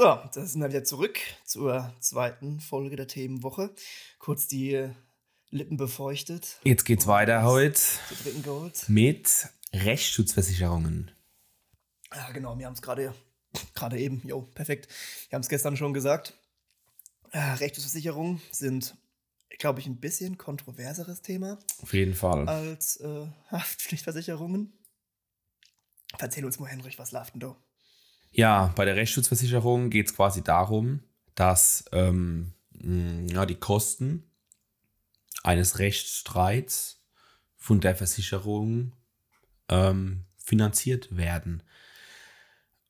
So, da sind wir wieder zurück zur zweiten Folge der Themenwoche. Kurz die Lippen befeuchtet. Jetzt geht's weiter heute Zu dritten Gold. mit Rechtsschutzversicherungen. Ja, genau, wir haben es gerade gerade eben, jo, perfekt. Wir haben es gestern schon gesagt. Äh, Rechtsschutzversicherungen sind, glaube ich, ein bisschen kontroverseres Thema Auf jeden Fall. als äh, Haftpflichtversicherungen. Erzähl uns mal, Henrich, was läuft denn da? Ja, bei der Rechtsschutzversicherung geht es quasi darum, dass ähm, mh, ja, die Kosten eines Rechtsstreits von der Versicherung ähm, finanziert werden.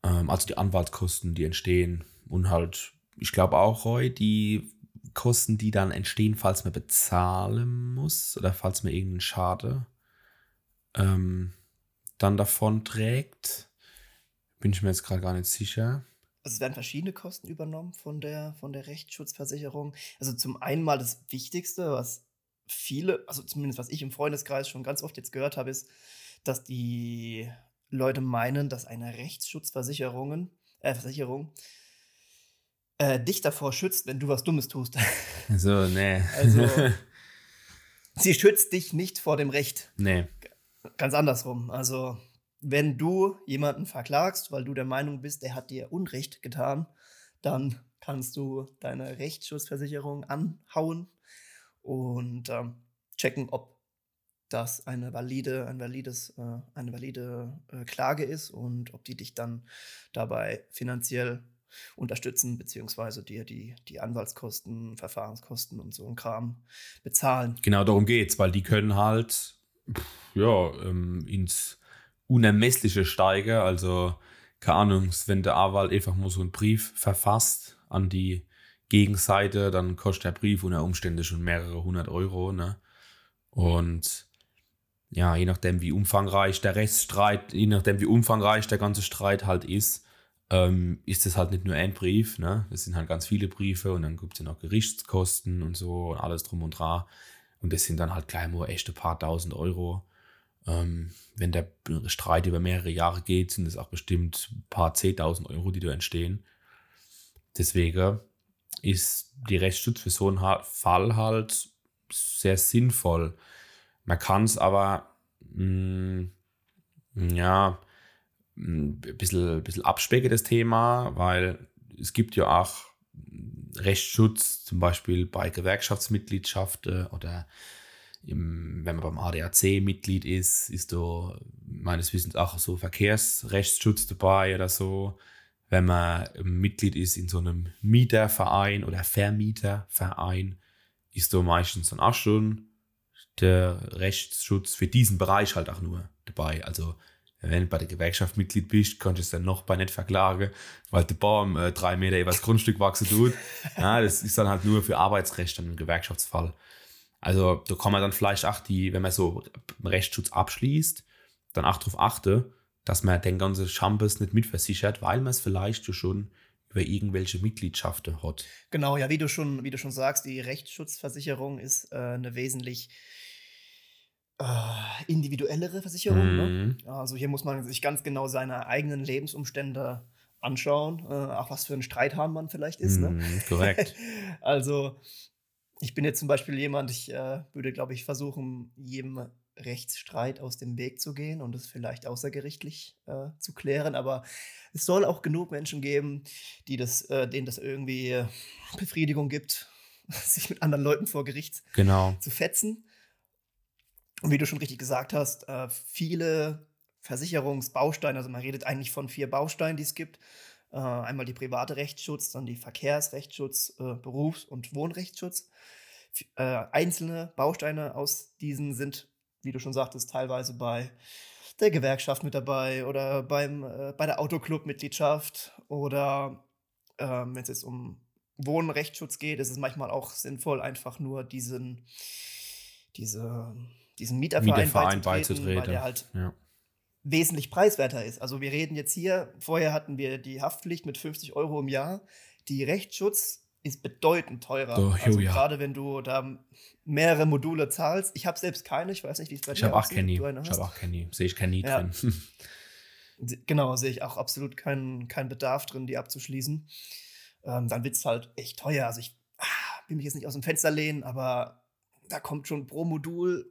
Ähm, also die Anwaltskosten, die entstehen und halt, ich glaube auch, Roy, die Kosten, die dann entstehen, falls man bezahlen muss oder falls man irgendeinen Schade ähm, dann davon trägt. Bin ich mir jetzt gerade gar nicht sicher. Also es werden verschiedene Kosten übernommen von der, von der Rechtsschutzversicherung. Also zum einen mal das Wichtigste, was viele, also zumindest was ich im Freundeskreis schon ganz oft jetzt gehört habe, ist, dass die Leute meinen, dass eine Rechtsschutzversicherung äh, Versicherung, äh, dich davor schützt, wenn du was Dummes tust. So, nee. Also sie schützt dich nicht vor dem Recht. nee. Ganz andersrum. Also, wenn du jemanden verklagst, weil du der Meinung bist, der hat dir Unrecht getan, dann kannst du deine Rechtsschutzversicherung anhauen und ähm, checken, ob das eine valide, ein valides, äh, eine valide äh, Klage ist und ob die dich dann dabei finanziell unterstützen, beziehungsweise dir die, die Anwaltskosten, Verfahrenskosten und so ein Kram bezahlen. Genau darum geht's, weil die können halt ja, ähm, ins Unermessliche steigen. Also, keine Ahnung, wenn der Anwalt einfach mal so einen Brief verfasst an die Gegenseite, dann kostet der Brief unter Umständen schon mehrere hundert Euro. Ne? Und ja, je nachdem, wie umfangreich der Rechtsstreit, je nachdem, wie umfangreich der ganze Streit halt ist, ähm, ist es halt nicht nur ein Brief, ne? Das sind halt ganz viele Briefe und dann gibt es ja noch Gerichtskosten und so und alles drum und dran. Und das sind dann halt gleich mal echt ein paar tausend Euro. Ähm, wenn der Streit über mehrere Jahre geht, sind es auch bestimmt ein paar zehntausend Euro, die da entstehen. Deswegen ist die Rechtsschutz für so einen Fall halt sehr sinnvoll. Man kann es aber mh, ja ein bisschen, bisschen abspecken, das Thema, weil es gibt ja auch Rechtsschutz, zum Beispiel bei Gewerkschaftsmitgliedschaften oder im, wenn man beim ADAC Mitglied ist, ist da meines Wissens auch so Verkehrsrechtsschutz dabei oder so. Wenn man Mitglied ist in so einem Mieterverein oder Vermieterverein, ist da meistens dann auch schon der Rechtsschutz für diesen Bereich halt auch nur dabei. Also wenn du bei der Gewerkschaft Mitglied bist, kannst du es dann noch bei nicht verklagen, weil der Baum äh, drei Meter über das Grundstück wachsen tut. Ja, das ist dann halt nur für Arbeitsrecht dann im Gewerkschaftsfall. Also da kann man dann vielleicht auch die, wenn man so Rechtsschutz abschließt, dann auch darauf achten, dass man den ganzen Schampes nicht mitversichert, weil man es vielleicht schon über irgendwelche Mitgliedschaften hat. Genau, ja, wie du schon, wie du schon sagst, die Rechtsschutzversicherung ist äh, eine wesentlich äh, individuellere Versicherung. Ne? Mhm. Also hier muss man sich ganz genau seine eigenen Lebensumstände anschauen, äh, auch was für ein Streithahn man vielleicht ist. Ne? Mhm, korrekt. Also ich bin jetzt zum Beispiel jemand, ich äh, würde, glaube ich, versuchen, jedem Rechtsstreit aus dem Weg zu gehen und es vielleicht außergerichtlich äh, zu klären. Aber es soll auch genug Menschen geben, die das, äh, denen das irgendwie Befriedigung gibt, sich mit anderen Leuten vor Gericht Genau. zu fetzen. Und wie du schon richtig gesagt hast, äh, viele Versicherungsbausteine, also man redet eigentlich von vier Bausteinen, die es gibt. Äh, einmal die private Rechtsschutz, dann die Verkehrsrechtsschutz, äh, Berufs- und Wohnrechtsschutz. Äh, einzelne Bausteine aus diesen sind, wie du schon sagtest, teilweise bei der Gewerkschaft mit dabei oder beim, äh, bei der Autoclub-Mitgliedschaft oder ähm, wenn es jetzt um Wohnrechtsschutz geht, ist es manchmal auch sinnvoll, einfach nur diesen, diese, diesen Mieterverein, Mieterverein beizutreten, weil beizutreten. der halt Ja. wesentlich preiswerter ist. Also wir reden jetzt hier, vorher hatten wir die Haftpflicht mit 50 Euro im Jahr. Die Rechtsschutz ist bedeutend teurer. Doch, also jo, ja. gerade wenn du da mehrere Module zahlst. Ich habe selbst keine, ich weiß nicht, wie es bei Ich dir habe auch aussieht. keine. Ich habe auch keine. Sehe ich keine Ja. drin. Genau, sehe ich auch absolut keinen keinen Bedarf drin, die abzuschließen. Ähm, dann wird es halt echt teuer. Also ich ah, will mich jetzt nicht aus dem Fenster lehnen, aber da kommt schon pro Modul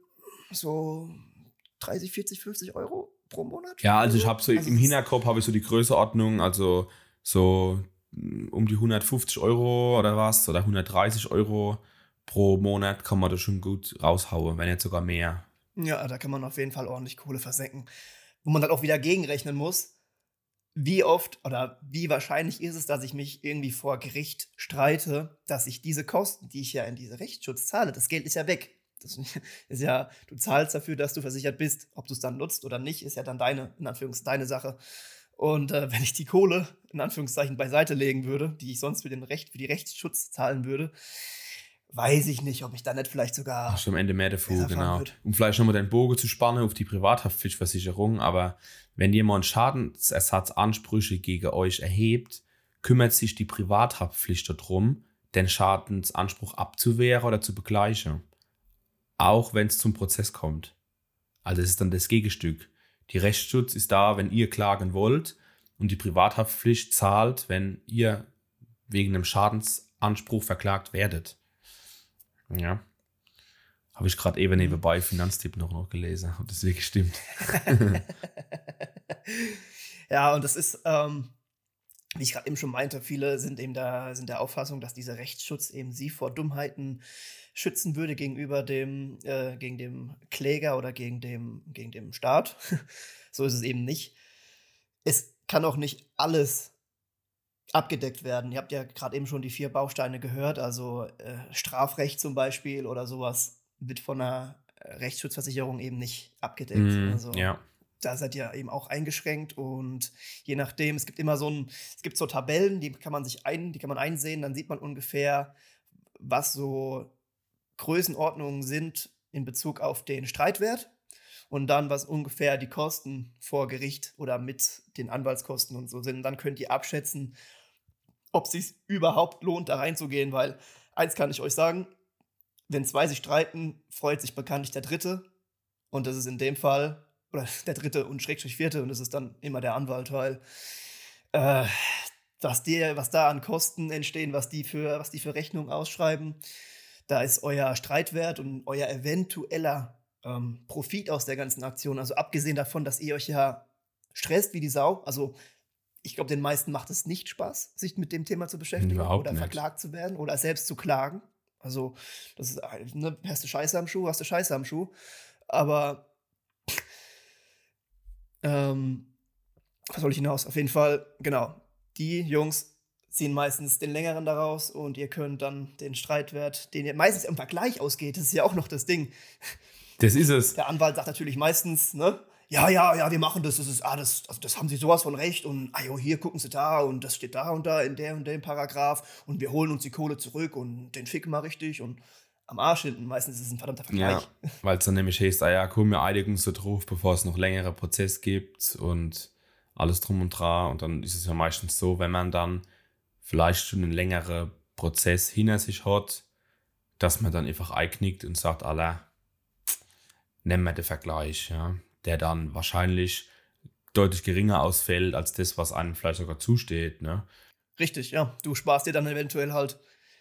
so 30, 40, 50 Euro pro Monat. Ja, also ich habe so also im Hinterkopf habe ich so die Größeordnung, also so um die 150 Euro oder was oder 130 Euro pro Monat kann man das schon gut raushauen, wenn nicht sogar mehr. Ja, da kann man auf jeden Fall ordentlich Kohle versenken. Wo man dann auch wieder gegenrechnen muss, wie oft oder wie wahrscheinlich ist es, dass ich mich irgendwie vor Gericht streite, dass ich diese Kosten, die ich ja in diese Rechtsschutz zahle, das Geld ist ja weg. Das ist ja, du zahlst dafür, dass du versichert bist. Ob du es dann nutzt oder nicht, ist ja dann deine, in Anführungszeichen, deine Sache. Und äh, wenn ich die Kohle, in Anführungszeichen, beiseite legen würde, die ich sonst für den Recht, für die Rechtsschutz zahlen würde, weiß ich nicht, ob ich da nicht vielleicht sogar. Schon am Ende mehr dafür, genau. Um vielleicht nochmal den Bogen zu spannen auf die Privathaftpflichtversicherung, aber wenn jemand Schadensersatzansprüche gegen euch erhebt, kümmert sich die Privathaftpflicht darum, den Schadensanspruch abzuwehren oder zu begleichen auch wenn es zum Prozess kommt. Also es ist dann das Gegenstück. Die Rechtsschutz ist da, wenn ihr klagen wollt und die Privathaftpflicht zahlt, wenn ihr wegen einem Schadensanspruch verklagt werdet. Ja. Habe ich gerade eben nebenbei Finanztipp noch, noch gelesen. Hat das wirklich stimmt. ja, und das ist, ähm, wie ich gerade eben schon meinte, viele sind eben da, sind der Auffassung, dass dieser Rechtsschutz eben sie vor Dummheiten schützen würde gegenüber dem, äh, gegen dem Kläger oder gegen dem, gegen dem Staat. so ist es eben nicht. Es kann auch nicht alles abgedeckt werden. Ihr habt ja gerade eben schon die vier Bausteine gehört, also äh, Strafrecht zum Beispiel oder sowas wird von einer Rechtsschutzversicherung eben nicht abgedeckt. Mm, also, ja da seid ihr eben auch eingeschränkt und je nachdem, es gibt immer so ein, es gibt so Tabellen, die kann man sich ein, die kann man einsehen, dann sieht man ungefähr, was so Größenordnungen sind in Bezug auf den Streitwert und dann, was ungefähr die Kosten vor Gericht oder mit den Anwaltskosten und so sind. dann könnt ihr abschätzen, ob es sich überhaupt lohnt, da reinzugehen, weil eins kann ich euch sagen, wenn zwei sich streiten, freut sich bekanntlich der Dritte. Und das ist in dem Fall oder der dritte und Schrägstrich vierte, und das ist dann immer der Anwalt, weil äh, was, die, was da an Kosten entstehen, was die für, was die für Rechnungen ausschreiben, da ist euer Streitwert und euer eventueller ähm, Profit aus der ganzen Aktion. Also abgesehen davon, dass ihr euch ja stresst wie die Sau. Also ich glaube, den meisten macht es nicht Spaß, sich mit dem Thema zu beschäftigen Überhaupt oder nicht. verklagt zu werden oder selbst zu klagen. Also, das ist, ne, hast du Scheiße am Schuh, hast du Scheiße am Schuh. Aber ähm, was soll ich hinaus? Auf jeden Fall, genau. Die Jungs ziehen meistens den längeren daraus und ihr könnt dann den Streitwert, den ihr meistens im Vergleich ausgeht, das ist ja auch noch das Ding. Das ist es. Der Anwalt sagt natürlich meistens, ne? Ja, ja, ja, wir machen das, das ist, ah, das, also das haben sie sowas von recht und, ah, jo, hier gucken sie da und das steht da und da in der und dem Paragraph und wir holen uns die Kohle zurück und den ficken mal richtig und am Arsch hinten. Meistens ist es ein verdammter Vergleich. Ja, weil es dann nämlich heißt, ah ja, komm, wir einigen uns so drauf, bevor es noch längere Prozess gibt und alles drum und dran. Und dann ist es ja meistens so, wenn man dann vielleicht schon einen längeren Prozess hinter sich hat, dass man dann einfach einknickt und sagt, Allah, nehmen wir den Vergleich, ja, der dann wahrscheinlich deutlich geringer ausfällt als das, was einem vielleicht sogar zusteht, ne? Richtig, ja. Du sparst dir dann eventuell halt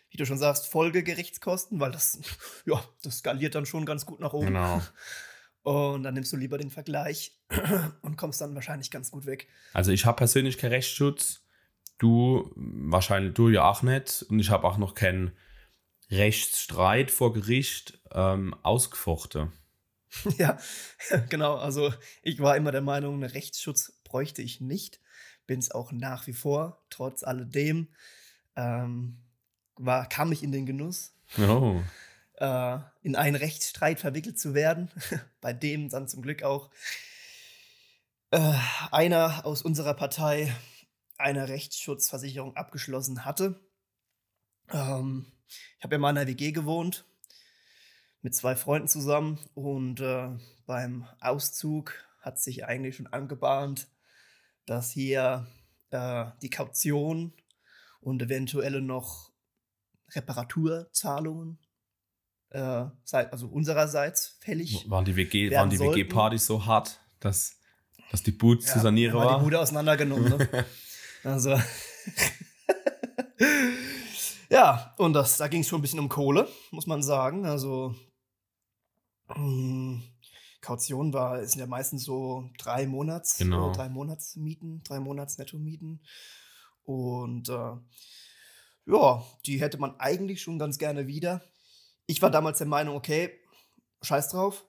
wie du schon sagst, Folgegerichtskosten, weil das, ja, das skaliert dann schon ganz gut nach oben. Genau. Und dann nimmst du lieber den Vergleich und kommst dann wahrscheinlich ganz gut weg. Also ich habe persönlich keinen Rechtsschutz. Du wahrscheinlich du ja auch nicht. Und ich habe auch noch keinen Rechtsstreit vor Gericht ähm, ausgefochten. Ja, genau. Also ich war immer der Meinung, einen Rechtsschutz bräuchte ich nicht. Bin es auch nach wie vor, trotz alledem. Ähm, war, kam ich in den Genuss, oh. äh, in einen Rechtsstreit verwickelt zu werden, bei dem dann zum Glück auch äh, einer aus unserer Partei eine Rechtsschutzversicherung abgeschlossen hatte. Ähm, ich habe ja mal in einer WG gewohnt mit zwei Freunden zusammen und äh, beim Auszug hat sich eigentlich schon angebahnt, dass hier äh, die Kaution und eventuelle noch Reparaturzahlungen, äh, also unsererseits fällig. Waren die WG, waren die WG-Partys so hart, dass Dass die Boot zu sanieren war. die Bude auseinandergenommen. Ne? also. ja, und das, da ging es schon ein bisschen um Kohle, muss man sagen. Also. mh, Kaution war, sind ja meistens so drei Monats, Genau. drei Monatsmieten, drei Monats Netto-Mieten. Und äh, ja, die hätte man eigentlich schon ganz gerne wieder. Ich war damals der Meinung, okay, scheiß drauf.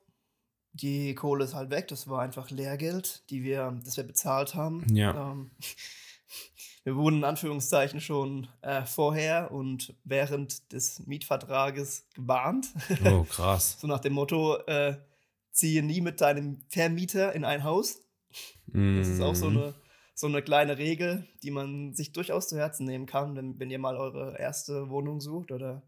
Die Kohle ist halt weg. Das war einfach Lehrgeld, die wir, das wir bezahlt haben. Ja. Ähm, wir wurden in Anführungszeichen schon äh, vorher und während des Mietvertrages gewarnt. Oh, krass. so nach dem Motto, äh, ziehe nie mit deinem Vermieter in ein Haus. Das ist auch so Mhm. eine, so eine kleine Regel, die man sich durchaus zu Herzen nehmen kann, wenn, wenn ihr mal eure erste Wohnung sucht oder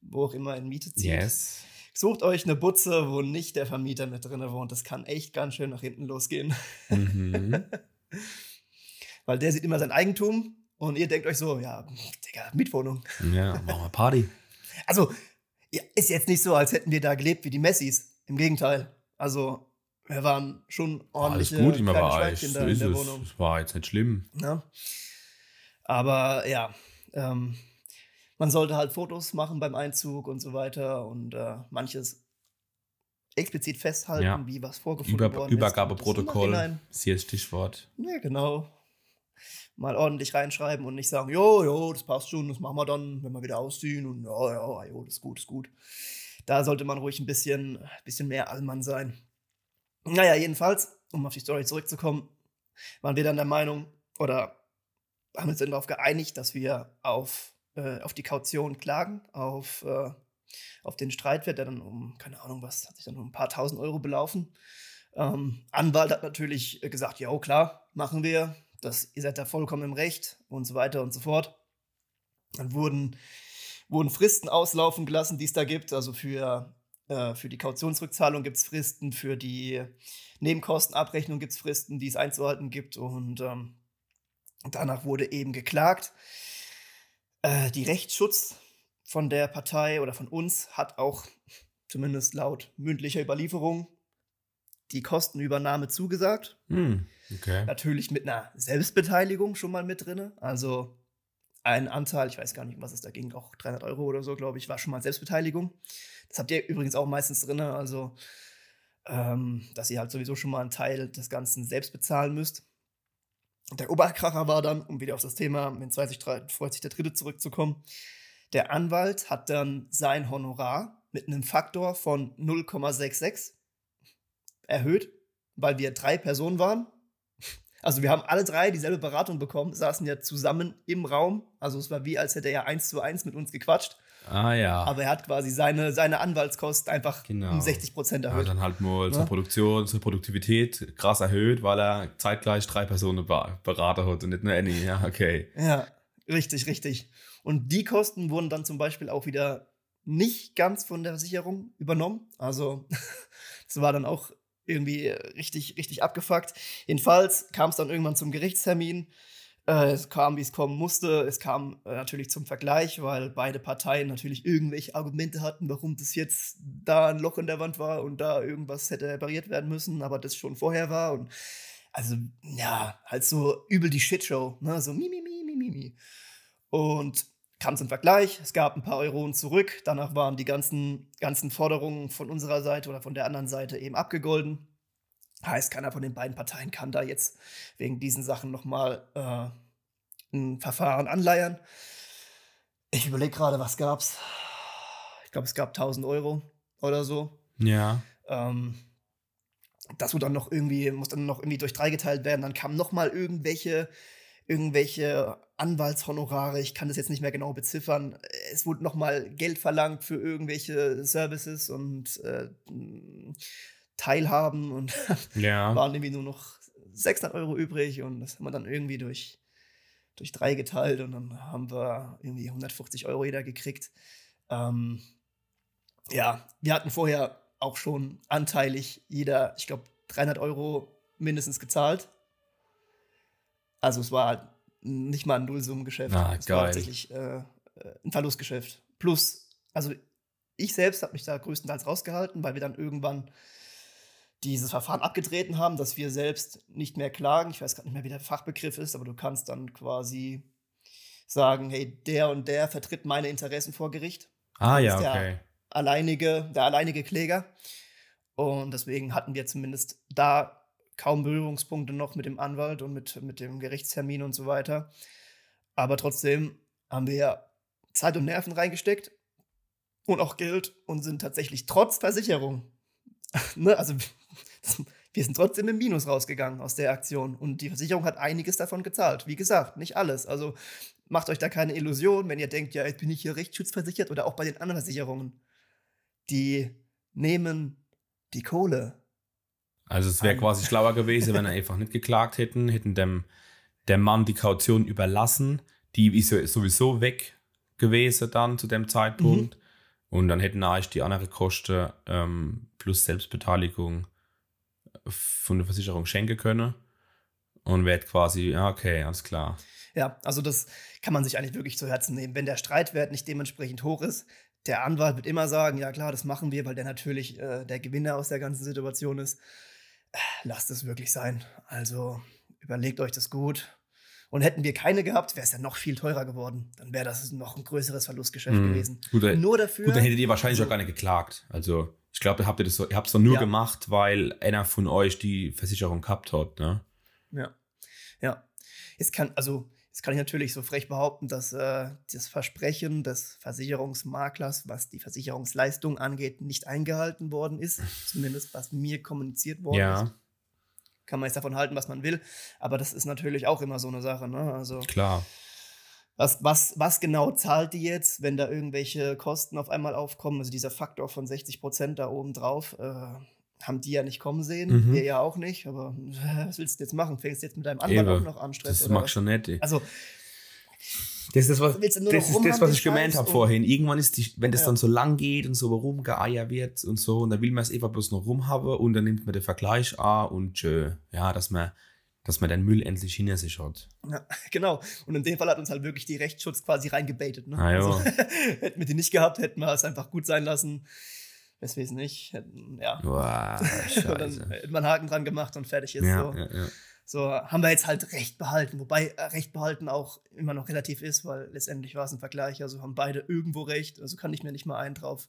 wo auch immer in Miete zieht. Yes. Sucht euch eine Butze, wo nicht der Vermieter mit drin wohnt. Das kann echt ganz schön nach hinten losgehen. Mhm. Weil der sieht immer sein Eigentum und ihr denkt euch so, ja, Digga, Mietwohnung. Ja, machen wir Party. Also, ist jetzt nicht so, als hätten wir da gelebt wie die Messis. Im Gegenteil. Also, wir waren schon Alles ordentliche gut, immer euch. Schweinchen So ist der es. Wohnung. Es war jetzt nicht schlimm. Ne? Aber ja, ähm, man sollte halt Fotos machen beim Einzug und so weiter und äh, manches explizit festhalten, Ja. wie was vorgefunden Über, worden ist. Übergabeprotokoll. Nachhinein- Ist hier das Stichwort. Ja, genau. Mal ordentlich reinschreiben und nicht sagen, jo, jo, das passt schon, das machen wir dann, wenn wir wieder ausziehen und ja, ja, jo, das ist gut, das ist gut. Da sollte man ruhig ein bisschen, bisschen mehr Allmann sein. Naja, jedenfalls, um auf die Story zurückzukommen, waren wir dann der Meinung oder haben uns dann darauf geeinigt, dass wir auf, äh, auf die Kaution klagen, auf, äh, auf den Streitwert, der dann um, keine Ahnung was, hat sich dann um ein paar tausend Euro belaufen. Ähm, Anwalt hat natürlich gesagt, ja, klar, machen wir, das, ihr seid da vollkommen im Recht und so weiter und so fort. Dann wurden, wurden Fristen auslaufen gelassen, die es da gibt. Also für, äh, für die Kautionsrückzahlung gibt es Fristen, für die Nebenkostenabrechnung gibt es Fristen, die es einzuhalten gibt. Und ähm, danach wurde eben geklagt. Äh, die Rechtsschutz von der Partei oder von uns hat auch, zumindest laut mündlicher Überlieferung, die Kostenübernahme zugesagt. Hm, okay. Natürlich mit einer Selbstbeteiligung schon mal mit drin. Also ein Anteil, ich weiß gar nicht, was es da ging, auch 300 Euro oder so, glaube ich, war schon mal Selbstbeteiligung. Das habt ihr übrigens auch meistens drin. Also, ähm, dass ihr halt sowieso schon mal einen Teil des Ganzen selbst bezahlen müsst. Der Oberkracher war dann, um wieder auf das Thema, freut sich der Dritte zurückzukommen, der Anwalt hat dann sein Honorar mit einem Faktor von 0,66 erhöht, weil wir drei Personen waren. Also wir haben alle drei dieselbe Beratung bekommen, saßen ja zusammen im Raum. Also es war wie, als hätte er eins zu eins mit uns gequatscht. Ah ja. Aber er hat quasi seine, seine Anwaltskosten einfach Genau. um 60 Prozent Er erhöht. dann halt mal Ja. zur Produktion, zur Produktivität krass erhöht, weil er zeitgleich drei Personen be- beraten hat und nicht nur Annie. Ja, okay. Ja, richtig, richtig. Und die Kosten wurden dann zum Beispiel auch wieder nicht ganz von der Versicherung übernommen. Also das war dann auch irgendwie richtig, richtig abgefuckt. Jedenfalls kam es dann irgendwann zum Gerichtstermin. Äh, es kam, wie es kommen musste. Es kam äh, natürlich zum Vergleich, weil beide Parteien natürlich irgendwelche Argumente hatten, warum das jetzt da ein Loch in der Wand war und da irgendwas hätte repariert werden müssen, aber das schon vorher war. Und also, ja, halt so übel die Shitshow, ne? So mi, mi, mi, mi, mi, mi. Und kam zum Vergleich, es gab ein paar Euronen zurück, danach waren die ganzen, ganzen Forderungen von unserer Seite oder von der anderen Seite eben abgegolden. Heißt, keiner von den beiden Parteien kann da jetzt wegen diesen Sachen nochmal äh, ein Verfahren anleiern. Ich überlege gerade, was gab's? Ich glaube, es gab 1000 Euro oder so. Ja. Ähm, das wurde dann noch irgendwie, muss dann noch irgendwie durch drei geteilt werden. Dann kamen noch mal irgendwelche, irgendwelche Anwaltshonorare. Ich kann das jetzt nicht mehr genau beziffern. Es wurde noch mal Geld verlangt für irgendwelche Services und äh, Teilhaben und Ja. waren irgendwie nur noch 600 Euro übrig und das haben wir dann irgendwie durch, durch drei geteilt und dann haben wir irgendwie 150 Euro jeder gekriegt. Ähm, ja, wir hatten vorher auch schon anteilig jeder, ich glaube, 300 Euro mindestens gezahlt. Also es war halt nicht mal ein Nullsummengeschäft. Ah, es war geil. tatsächlich äh, äh, ein Verlustgeschäft. Plus, also ich selbst habe mich da größtenteils rausgehalten, weil wir dann irgendwann dieses Verfahren abgetreten haben, dass wir selbst nicht mehr klagen. Ich weiß gerade nicht mehr, wie der Fachbegriff ist, aber du kannst dann quasi sagen, hey, der und der vertritt meine Interessen vor Gericht. Ah ja, okay. alleinige, der alleinige Kläger. Und deswegen hatten wir zumindest da kaum Berührungspunkte noch mit dem Anwalt und mit, mit dem Gerichtstermin und so weiter. Aber trotzdem haben wir ja Zeit und Nerven reingesteckt und auch Geld und sind tatsächlich trotz Versicherung, ne, also wir sind trotzdem im Minus rausgegangen aus der Aktion. Und die Versicherung hat einiges davon gezahlt. Wie gesagt, nicht alles. Also macht euch da keine Illusion, wenn ihr denkt, ja, jetzt bin ich hier rechtsschutzversichert oder auch bei den anderen Versicherungen. Die nehmen die Kohle. Also es wäre quasi schlauer gewesen, wenn er einfach nicht geklagt hätten, hätten dem, dem Mann die Kaution überlassen. Die ist sowieso weg gewesen dann zu dem Zeitpunkt. Mhm. Und dann hätten eigentlich die anderen Kosten ähm, plus Selbstbeteiligung von der Versicherung schenken können. Und wäre quasi, ja, okay, alles klar. Ja, also das kann man sich eigentlich wirklich zu Herzen nehmen. Wenn der Streitwert nicht dementsprechend hoch ist, der Anwalt wird immer sagen, ja klar, das machen wir, weil der natürlich äh, der Gewinner aus der ganzen Situation ist. Lasst es wirklich sein. Also überlegt euch das gut. Und hätten wir keine gehabt, wäre es ja noch viel teurer geworden. Dann wäre das noch ein größeres Verlustgeschäft Mhm. gewesen. Gut, Nur dafür. Gut, dann hättet ihr wahrscheinlich auch gar nicht geklagt. Also, ich glaube, habt ihr das so, ihr habt es doch nur Ja. gemacht, weil einer von euch die Versicherung gehabt hat, ne? Ja. Ja. Jetzt kann, also, jetzt kann ich natürlich so frech behaupten, dass äh, das Versprechen des Versicherungsmaklers, was die Versicherungsleistung angeht, nicht eingehalten worden ist. Zumindest was mir kommuniziert worden ist. Ja, Kann man jetzt davon halten, was man will. Aber das ist natürlich auch immer so eine Sache. Ne? Also, klar. was, was, was genau zahlt die jetzt, wenn da irgendwelche Kosten auf einmal aufkommen? Also dieser Faktor von 60 Prozent da oben drauf, äh, haben die ja nicht kommen sehen. Mhm. Wir ja auch nicht. Aber äh, was willst du jetzt machen? Fängst du jetzt mit deinem Anwalt Eben. auch noch an, Stress? Das oder mag was? schon nicht. ey. Also, Das ist das, was, das, ist das, was ich gemeint habe vorhin. Irgendwann ist die, wenn das Ja. dann so lang geht und so rumgeeier wird und so, und dann will man es einfach bloß noch rumhaben und dann nimmt man den Vergleich an und tschö. ja, dass man, dass man den Müll endlich hinter sich hat. Ja, genau. Und in dem Fall hat uns halt wirklich die Rechtsschutz quasi reingebaitet. Ne? Ah. Also, hätten wir die nicht gehabt, hätten wir es einfach gut sein lassen. Weswegen nicht. Hätten, ja. Boah, dann scheiße. hätte man einen Haken dran gemacht und fertig ist. Ja, so. ja, ja. so haben wir jetzt halt Recht behalten. Wobei äh, Recht behalten auch immer noch relativ ist, weil letztendlich war es ein Vergleich. Also haben beide irgendwo Recht. Also kann ich mir nicht mal einen drauf.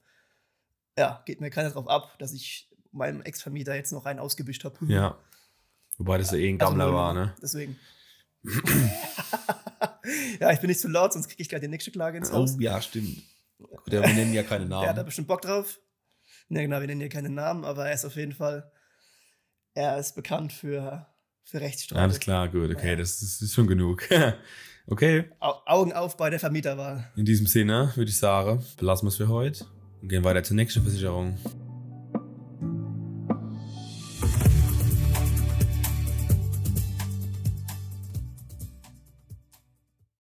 Ja, geht mir keiner drauf ab, dass ich meinem Ex-Vermieter jetzt noch einen ausgebüscht habe. ja. Wobei das ja eh ein Also Gammler null war, ne? Deswegen. ja, ich bin nicht zu laut, sonst kriege ich gleich die nächste Klage ins Oh Haus. ja, stimmt. Aber wir nennen ja keine Der hat da Namen. bestimmt Bock drauf. Ne, genau, wir nennen hier keinen Namen, aber er ist auf jeden Fall, er ist bekannt für, für Rechtsstreit. Alles klar, gut, okay, Ja. das ist, ist schon genug. okay, Au Augen auf bei der Vermieterwahl. in diesem Sinne würde ich sagen, belassen wir es für heute und gehen weiter zur nächsten Versicherung.